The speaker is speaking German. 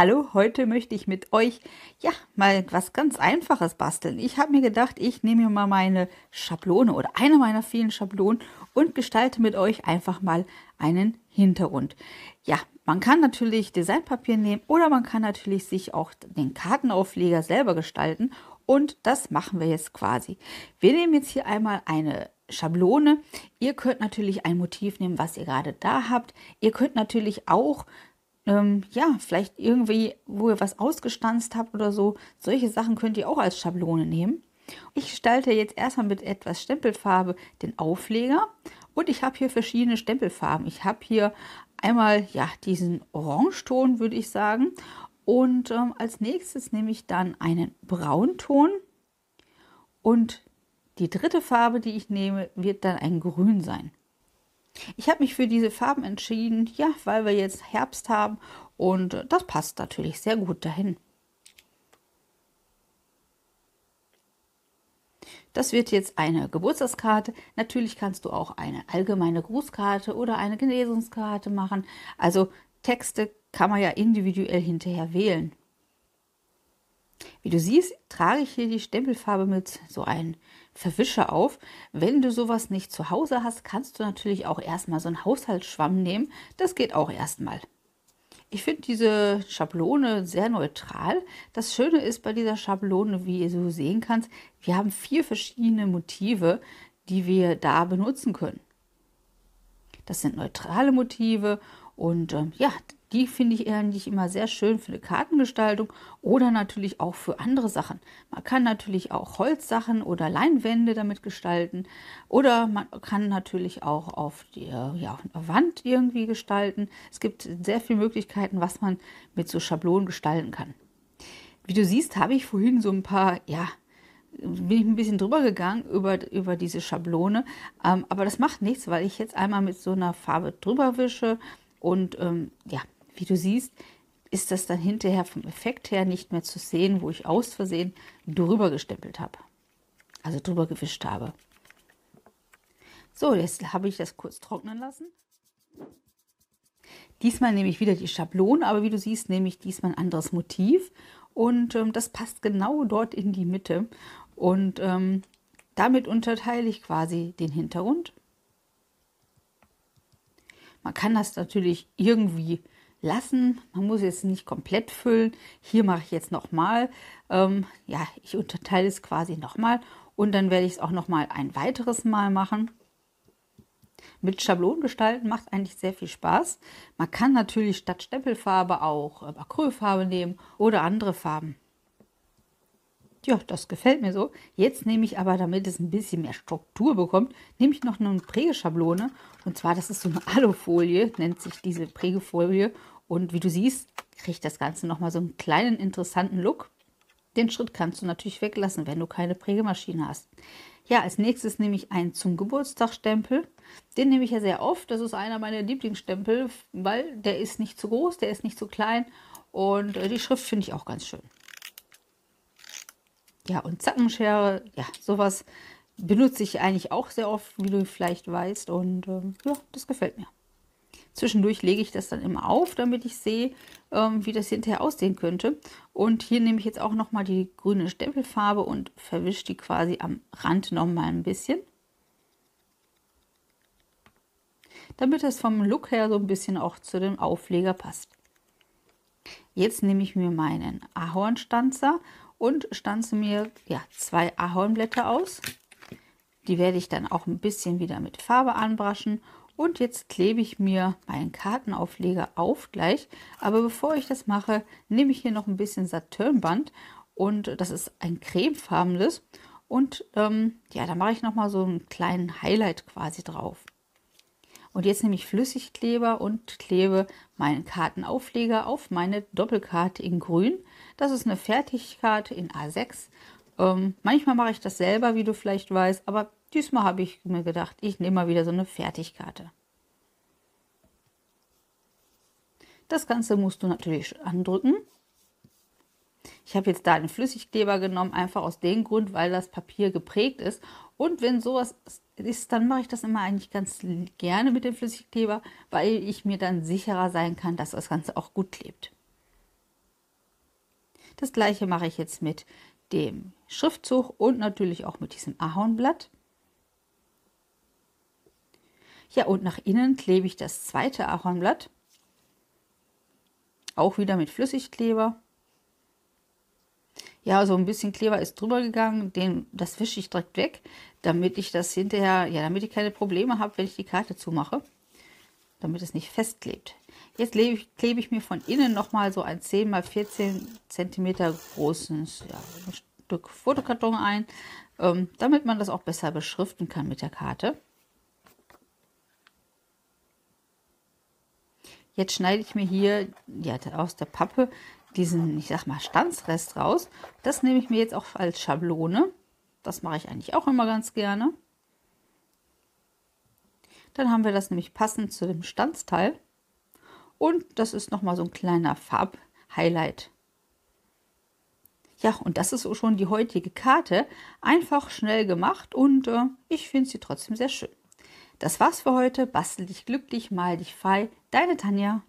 Hallo, heute möchte ich mit euch ja mal was ganz einfaches basteln. Ich habe mir gedacht, ich nehme mir mal meine Schablone oder eine meiner vielen Schablonen und gestalte mit euch einfach mal einen Hintergrund. Ja, man kann natürlich Designpapier nehmen oder man kann natürlich sich auch den Kartenaufleger selber gestalten und das machen wir jetzt quasi. Wir nehmen jetzt hier einmal eine Schablone. Ihr könnt natürlich ein Motiv nehmen, was ihr gerade da habt. Ihr könnt natürlich auch ähm, ja, vielleicht irgendwie, wo ihr was ausgestanzt habt oder so. Solche Sachen könnt ihr auch als Schablone nehmen. Ich gestalte jetzt erstmal mit etwas Stempelfarbe den Aufleger und ich habe hier verschiedene Stempelfarben. Ich habe hier einmal ja diesen Orangeton, würde ich sagen. Und ähm, als nächstes nehme ich dann einen Braunton und die dritte Farbe, die ich nehme, wird dann ein Grün sein. Ich habe mich für diese Farben entschieden, ja, weil wir jetzt Herbst haben und das passt natürlich sehr gut dahin. Das wird jetzt eine Geburtstagskarte. Natürlich kannst du auch eine allgemeine Grußkarte oder eine Genesungskarte machen. Also Texte kann man ja individuell hinterher wählen. Wie du siehst, trage ich hier die Stempelfarbe mit so einem Verwischer auf. Wenn du sowas nicht zu Hause hast, kannst du natürlich auch erstmal so einen Haushaltsschwamm nehmen. Das geht auch erstmal. Ich finde diese Schablone sehr neutral. Das Schöne ist bei dieser Schablone, wie ihr so sehen kannst, wir haben vier verschiedene Motive, die wir da benutzen können. Das sind neutrale Motive und ähm, ja, die finde ich eigentlich immer sehr schön für eine Kartengestaltung oder natürlich auch für andere Sachen. Man kann natürlich auch Holzsachen oder Leinwände damit gestalten oder man kann natürlich auch auf der ja, Wand irgendwie gestalten. Es gibt sehr viele Möglichkeiten, was man mit so Schablonen gestalten kann. Wie du siehst, habe ich vorhin so ein paar, ja, bin ich ein bisschen drüber gegangen über, über diese Schablone, ähm, aber das macht nichts, weil ich jetzt einmal mit so einer Farbe drüber wische und ähm, ja, wie du siehst, ist das dann hinterher vom Effekt her nicht mehr zu sehen, wo ich aus Versehen drüber gestempelt habe. Also drüber gewischt habe. So, jetzt habe ich das kurz trocknen lassen. Diesmal nehme ich wieder die Schablone, aber wie du siehst, nehme ich diesmal ein anderes Motiv. Und ähm, das passt genau dort in die Mitte. Und ähm, damit unterteile ich quasi den Hintergrund. Man kann das natürlich irgendwie lassen. Man muss es nicht komplett füllen. Hier mache ich jetzt nochmal. Ähm, ja, ich unterteile es quasi nochmal und dann werde ich es auch nochmal ein weiteres Mal machen. Mit Schablonen gestalten macht eigentlich sehr viel Spaß. Man kann natürlich statt Stempelfarbe auch äh, Acrylfarbe nehmen oder andere Farben. Ja, das gefällt mir so. Jetzt nehme ich aber, damit es ein bisschen mehr Struktur bekommt, nehme ich noch eine Prägeschablone. Und zwar, das ist so eine Alufolie, nennt sich diese Prägefolie. Und wie du siehst, kriegt das Ganze nochmal so einen kleinen interessanten Look. Den Schritt kannst du natürlich weglassen, wenn du keine Prägemaschine hast. Ja, als nächstes nehme ich einen zum Geburtstagstempel. Den nehme ich ja sehr oft. Das ist einer meiner Lieblingsstempel, weil der ist nicht zu groß, der ist nicht zu klein. Und äh, die Schrift finde ich auch ganz schön. Ja, und Zackenschere, ja, sowas benutze ich eigentlich auch sehr oft, wie du vielleicht weißt. Und ähm, ja, das gefällt mir. Zwischendurch lege ich das dann immer auf, damit ich sehe, ähm, wie das hinterher aussehen könnte. Und hier nehme ich jetzt auch nochmal die grüne Stempelfarbe und verwische die quasi am Rand nochmal ein bisschen. Damit es vom Look her so ein bisschen auch zu dem Aufleger passt. Jetzt nehme ich mir meinen Ahornstanzer und stanze mir ja, zwei Ahornblätter aus. Die werde ich dann auch ein bisschen wieder mit Farbe anbraschen. Und jetzt klebe ich mir meinen Kartenaufleger auf gleich. Aber bevor ich das mache, nehme ich hier noch ein bisschen Saturnband. Und das ist ein cremefarbenes. Und ähm, ja, da mache ich nochmal so einen kleinen Highlight quasi drauf. Und jetzt nehme ich Flüssigkleber und klebe meinen Kartenaufleger auf meine Doppelkarte in grün. Das ist eine Fertigkarte in A6. Ähm, manchmal mache ich das selber, wie du vielleicht weißt, aber diesmal habe ich mir gedacht, ich nehme mal wieder so eine Fertigkarte. Das Ganze musst du natürlich andrücken. Ich habe jetzt da einen Flüssigkleber genommen, einfach aus dem Grund, weil das Papier geprägt ist. Und wenn sowas ist, dann mache ich das immer eigentlich ganz gerne mit dem Flüssigkleber, weil ich mir dann sicherer sein kann, dass das Ganze auch gut klebt. Das gleiche mache ich jetzt mit dem Schriftzug und natürlich auch mit diesem Ahornblatt. Ja, und nach innen klebe ich das zweite Ahornblatt. Auch wieder mit Flüssigkleber. Ja, so ein bisschen Kleber ist drüber gegangen, den, das wische ich direkt weg, damit ich das hinterher, ja, damit ich keine Probleme habe, wenn ich die Karte zumache, damit es nicht festklebt. Jetzt klebe ich, klebe ich mir von innen nochmal so ein 10 x 14 cm großes ja, Stück Fotokarton ein, ähm, damit man das auch besser beschriften kann mit der Karte. Jetzt schneide ich mir hier ja, aus der Pappe diesen, ich sag mal, Stanzrest raus. Das nehme ich mir jetzt auch als Schablone. Das mache ich eigentlich auch immer ganz gerne. Dann haben wir das nämlich passend zu dem Stanzteil. Und das ist nochmal so ein kleiner Farb-Highlight. Ja, und das ist schon die heutige Karte. Einfach schnell gemacht und äh, ich finde sie trotzdem sehr schön. Das war's für heute. Bastel dich glücklich, mal dich frei. Deine Tanja.